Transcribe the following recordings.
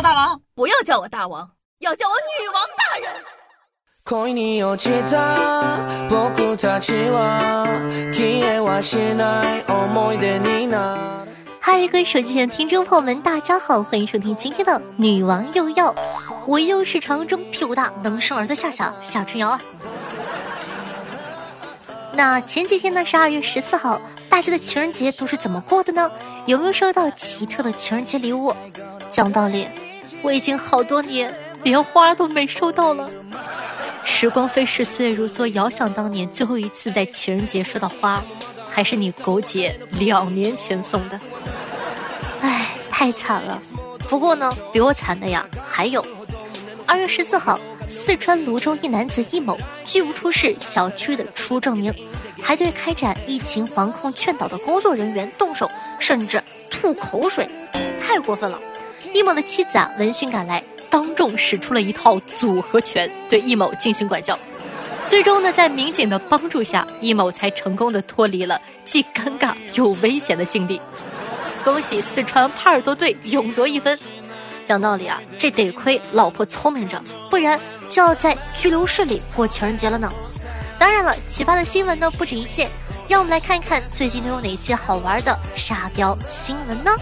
我大王，不要叫我大王，要叫我女王大人。嗨，各位手机前的听众朋友们，大家好，欢迎收听今天的《女王又要》，我又是传说中屁股大能生儿子夏夏夏春瑶啊。那前几天呢是二月十四号，大家的情人节都是怎么过的呢？有没有收到奇特的情人节礼物？讲道理，我已经好多年连花都没收到了。时光飞逝，岁月如梭，遥想当年，最后一次在情人节收到花，还是你狗姐两年前送的。唉，太惨了。不过呢，比我惨的呀还有。二月十四号。四川泸州一男子易某拒不出示小区的出证明，还对开展疫情防控劝导的工作人员动手，甚至吐口水，太过分了。易某的妻子啊闻讯赶来，当众使出了一套组合拳，对易某进行管教。最终呢，在民警的帮助下，易某才成功的脱离了既尴尬又危险的境地。恭喜四川帕尔多队勇夺一分。讲道理啊，这得亏老婆聪明着，不然。就要在拘留室里过情人节了呢。当然了，奇葩的新闻呢不止一件，让我们来看看最近都有哪些好玩的沙雕新闻呢？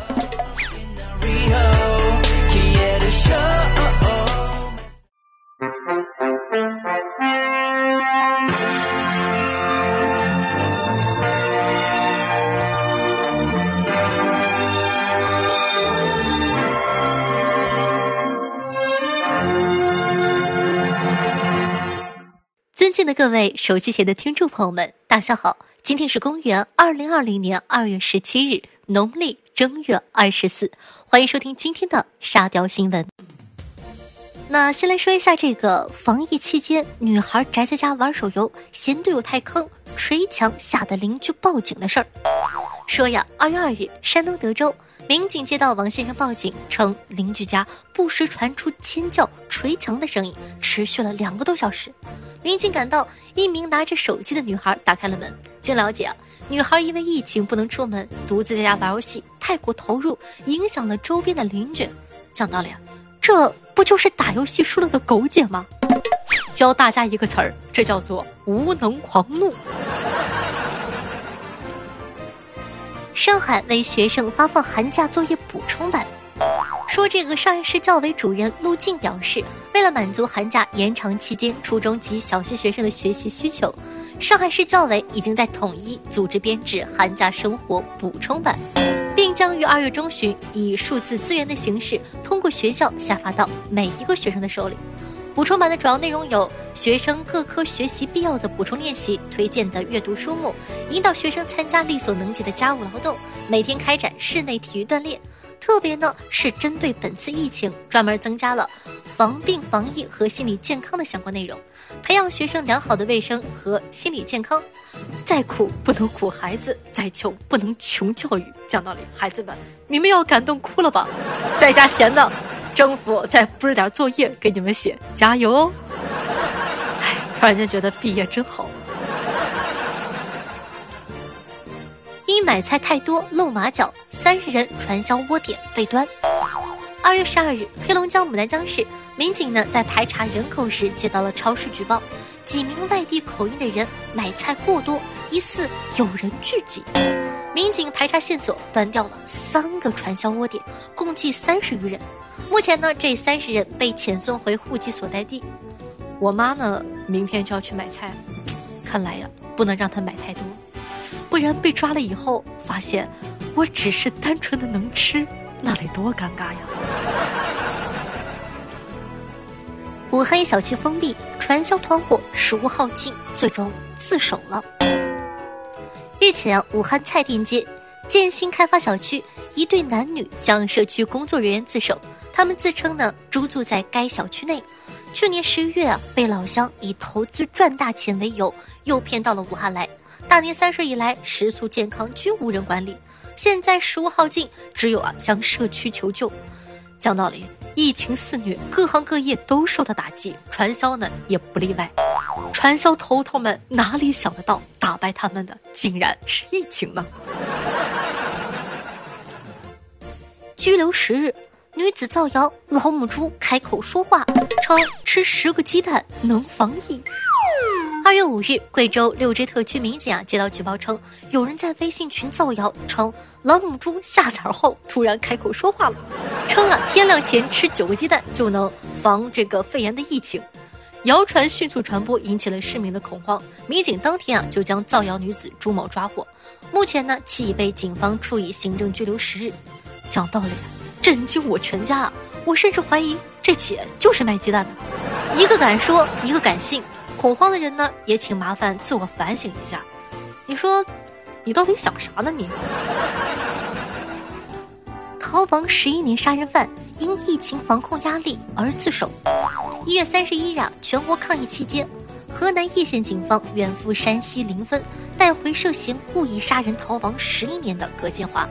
尊敬的各位手机前的听众朋友们，大家好！今天是公元二零二零年二月十七日，农历正月二十四，欢迎收听今天的沙雕新闻。那先来说一下这个防疫期间，女孩宅在家玩手游，嫌队友太坑，捶墙吓得邻居报警的事儿。说呀，二月二日，山东德州民警接到王先生报警，称邻居家不时传出尖叫、捶墙的声音，持续了两个多小时。民警赶到，一名拿着手机的女孩打开了门。经了解啊，女孩因为疫情不能出门，独自在家玩游戏，太过投入，影响了周边的邻居。讲道理，这不就是打游戏输了的狗姐吗？教大家一个词儿，这叫做无能狂怒。上海为学生发放寒假作业补充版，说这个上海市教委主任陆静表示，为了满足寒假延长期间初中及小学学生的学习需求，上海市教委已经在统一组织编制寒假生活补充版，并将于二月中旬以数字资源的形式通过学校下发到每一个学生的手里。补充版的主要内容有学生各科学习必要的补充练习、推荐的阅读书目、引导学生参加力所能及的家务劳动、每天开展室内体育锻炼。特别呢是针对本次疫情，专门增加了防病防疫和心理健康的相关内容，培养学生良好的卫生和心理健康。再苦不能苦孩子，再穷不能穷教育。讲道理，孩子们，你们要感动哭了吧？在家闲的。政府再布置点作业给你们写，加油哦！哎，突然间觉得毕业真好。因买菜太多露马脚，三十人传销窝点被端。二月十二日，黑龙江牡丹江市民警呢在排查人口时接到了超市举报，几名外地口音的人买菜过多，疑似有人聚集。民警排查线索，端掉了三个传销窝点，共计三十余人。目前呢，这三十人被遣送回户籍所在地。我妈呢，明天就要去买菜，看来呀，不能让她买太多，不然被抓了以后，发现我只是单纯的能吃，那得多尴尬呀！武汉小区封闭，传销团伙食物耗尽，最终自首了。日前，武汉蔡甸街建新开发小区一对男女向社区工作人员自首。他们自称呢，租住在该小区内。去年十一月啊，被老乡以投资赚大钱为由，诱骗到了武汉来。大年三十以来，食宿健康均无人管理。现在食物耗尽，只有啊向社区求救。讲道理，疫情肆虐，各行各业都受到打击，传销呢也不例外。传销头头们哪里想得到，打败他们的竟然是疫情呢？拘留十日。女子造谣老母猪开口说话，称吃十个鸡蛋能防疫。二月五日，贵州六支特区民警啊接到举报称，有人在微信群造谣称老母猪下崽后突然开口说话了，称啊天亮前吃九个鸡蛋就能防这个肺炎的疫情。谣传迅速传播，引起了市民的恐慌。民警当天啊就将造谣女子朱某抓获，目前呢其已被警方处以行政拘留十日。讲道理，震惊我全家啊！我甚至怀疑这姐就是卖鸡蛋的，一个敢说，一个敢信。恐慌的人呢，也请麻烦自我反省一下。你说，你到底想啥呢？你 逃亡十一年杀人犯因疫情防控压力而自首。一月三十一日，全国抗疫期间，河南叶县警方远赴山西临汾，带回涉嫌故意杀人逃亡十一年的葛建华。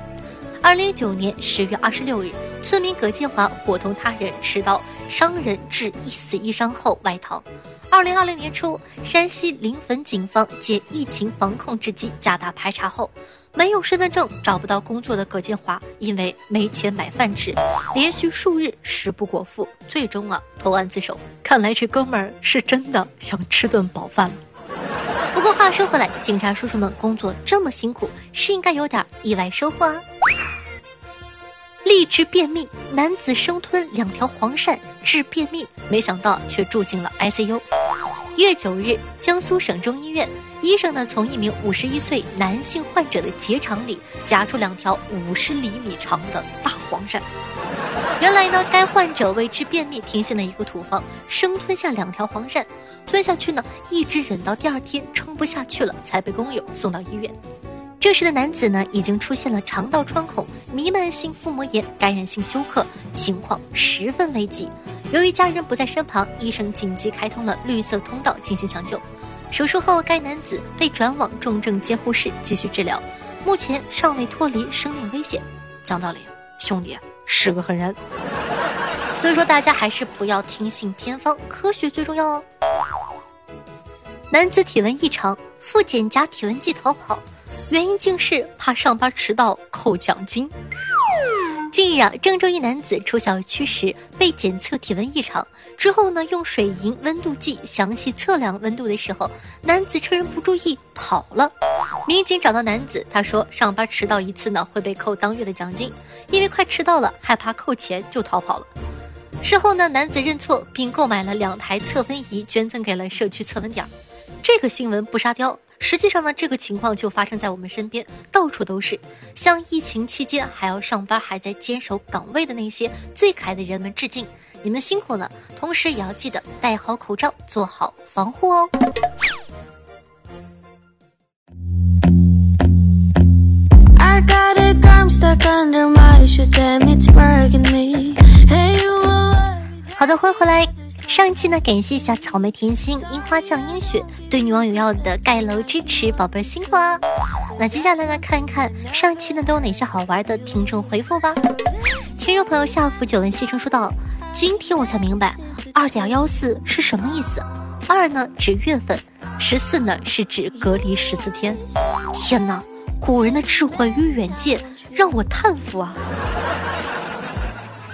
二零一九年十月二十六日，村民葛建华伙同他人持刀伤人致一死一伤后外逃。二零二零年初，山西临汾警方借疫情防控之机加大排查后，没有身份证、找不到工作的葛建华，因为没钱买饭吃，连续数日食不果腹，最终啊投案自首。看来这哥们儿是真的想吃顿饱饭了。不过话说回来，警察叔叔们工作这么辛苦，是应该有点意外收获啊。励志便秘，男子生吞两条黄鳝治便秘，没想到却住进了 ICU。一月九日，江苏省中医院医生呢从一名五十一岁男性患者的结肠里夹出两条五十厘米长的大黄鳝。原来呢，该患者为治便秘听信了一个土方，生吞下两条黄鳝，吞下去呢一直忍到第二天撑不下去了，才被工友送到医院。这时的男子呢，已经出现了肠道穿孔、弥漫性腹膜炎、感染性休克，情况十分危急。由于家人不在身旁，医生紧急开通了绿色通道进行抢救。手术后，该男子被转往重症监护室继续治疗，目前尚未脱离生命危险。讲道理，兄弟是个狠人，所以说大家还是不要听信偏方，科学最重要哦。男子体温异常，复检夹体温计逃跑。原因竟是怕上班迟到扣奖金。近日啊，郑州一男子出小区时被检测体温异常，之后呢，用水银温度计详细测量温度的时候，男子趁人不注意跑了。民警找到男子，他说上班迟到一次呢会被扣当月的奖金，因为快迟到了，害怕扣钱就逃跑了。事后呢，男子认错并购买了两台测温仪，捐赠给了社区测温点。这个新闻不沙雕。实际上呢，这个情况就发生在我们身边，到处都是。向疫情期间还要上班、还在坚守岗位的那些最可爱的人们致敬，你们辛苦了！同时也要记得戴好口罩，做好防护哦。好的，欢迎回来。上期呢，感谢一下草莓甜心、樱花酱、樱雪对女网友要的盖楼支持，宝贝儿辛苦啊！那接下来呢，看一看上期呢都有哪些好玩的听众回复吧。听众朋友夏福久闻西城说道：“今天我才明白，二点幺四是什么意思。二呢指月份，十四呢是指隔离十四天。天哪，古人的智慧与远见让我叹服啊！”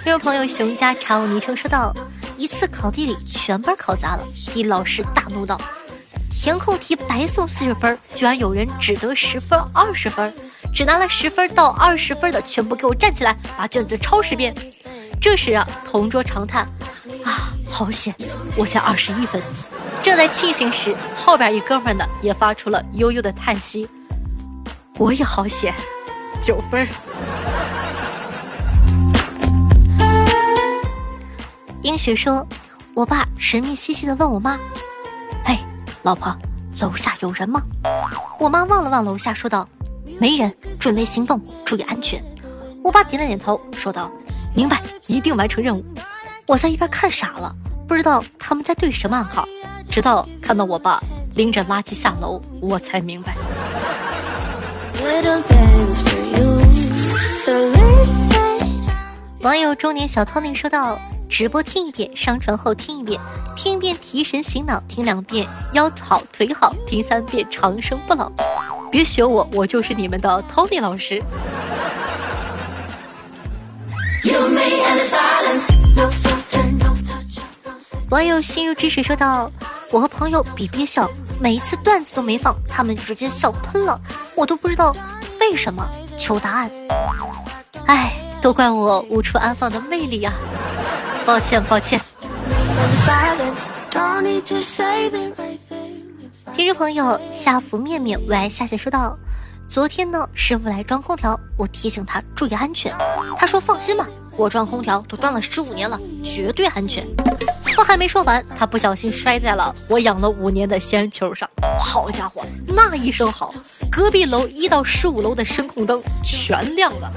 听众朋友熊家茶务昵称说道。一次考地理，全班考砸了。地老师大怒道：“填空题白送四十分，居然有人只得十分、二十分，只拿了十分到二十分的全部给我站起来，把卷子抄十遍。”这时啊，同桌长叹：“啊，好险，我才二十一分。”正在庆幸时，后边一哥们呢也发出了悠悠的叹息：“我也好险，九分。”英雪说：“我爸神秘兮兮的问我妈，哎，老婆，楼下有人吗？”我妈望了望楼下，说道：“没人，准备行动，注意安全。”我爸点了点头，说道：“明白，一定完成任务。”我在一边看傻了，不知道他们在对什么暗号。直到看到我爸拎着垃圾下楼，我才明白。网友中年小 Tony 说道。直播听一遍，上传后听一遍，听一遍提神醒脑，听两遍腰好腿好，听三遍长生不老。别学我，我就是你们的 Tony 老师。网友心如止水说道：“我和朋友比憋笑，每一次段子都没放，他们直接笑喷了，我都不知道为什么。求答案。哎，都怪我无处安放的魅力呀！抱歉，抱歉。”听众朋友夏福面面为爱夏夏说道：“昨天呢，师傅来装空调，我提醒他注意安全，他说放心吧，我装空调都装了十五年了，绝对安全。”话还没说完，他不小心摔在了我养了五年的仙人球上。好家伙，那一声好，隔壁楼一到十五楼的声控灯全亮了。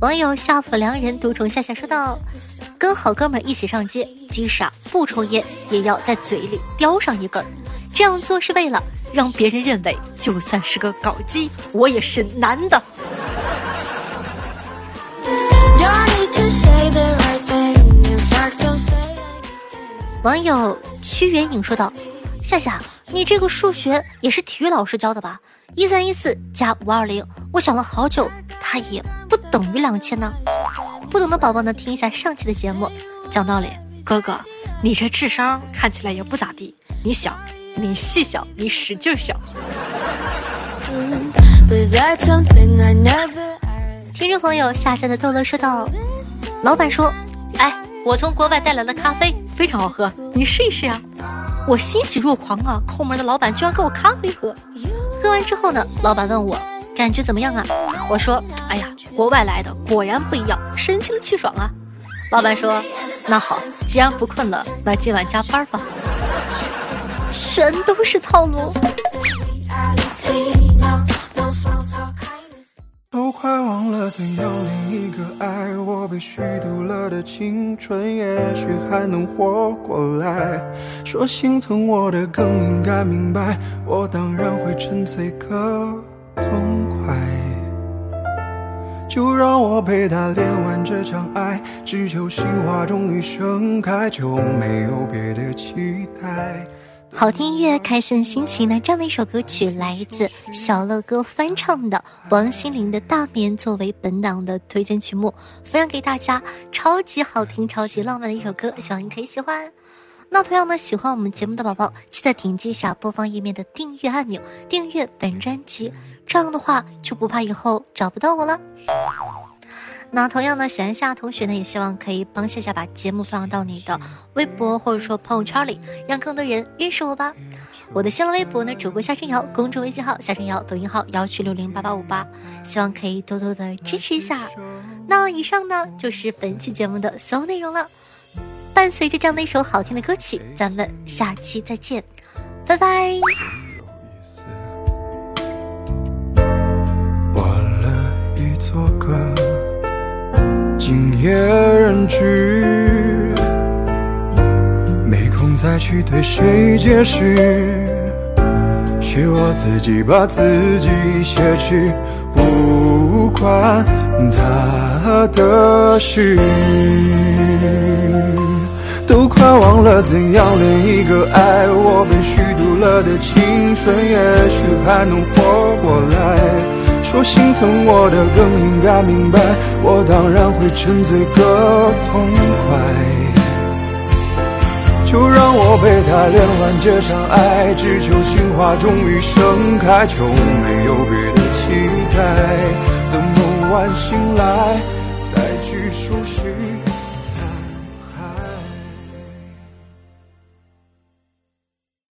网友夏府良人独宠夏夏说道：“跟好哥们一起上街，即使啊不抽烟，也要在嘴里叼上一根儿。这样做是为了让别人认为，就算是个搞基，我也是男的。”网友屈原颖说道：“夏夏，你这个数学也是体育老师教的吧？一三一四加五二零，我想了好久，它也不等于两千呢。不懂的宝宝呢，听一下上期的节目。讲道理，哥哥，你这智商看起来也不咋地。你想，你细想，你使劲想。”听众朋友下线的豆乐说道：“老板说，哎，我从国外带来的咖啡。”非常好喝，你试一试啊！我欣喜若狂啊！抠门的老板居然给我咖啡喝。喝完之后呢，老板问我感觉怎么样啊？我说：哎呀，国外来的果然不一样，神清气爽啊！老板说：那好，既然不困了，那今晚加班吧。全都是套路。都快忘了怎样虚度了的青春也许还能活过来。说心疼我的更应该明白我当然会沉醉个痛快。就让我陪他练完这场爱只求心花终于盛开就没有别的期待。好听音乐，开心心情呢？这样的一首歌曲来自小乐哥翻唱的王心凌的《大眠》，作为本档的推荐曲目，分享给大家。超级好听、超级浪漫的一首歌，希望你可以喜欢。那同样呢，喜欢我们节目的宝宝，记得点击一下播放页面的订阅按钮，订阅本专辑，这样的话就不怕以后找不到我了。那同样呢，喜欢夏同学呢，也希望可以帮夏夏把节目放到你的微博或者说朋友圈里，让更多人认识我吧。我的新浪微博呢，主播夏春瑶，公众微信号夏春瑶，抖音号幺七六零八八五八，希望可以多多的支持一下。那以上呢，就是本期节目的所有内容了。伴随着这样的一首好听的歌曲，咱们下期再见，拜拜。了一座歌。今夜人知，没空再去对谁解释，是我自己把自己挟持，不关他的事。都快忘了怎样恋一个爱我被虚度了的青春，也许还能活过来。说心疼我的更应该明白，我当然会沉醉个痛快。就让我陪他恋完这场爱，只求心花终于盛开，就没有别的期待。等梦完醒来，再去收拾。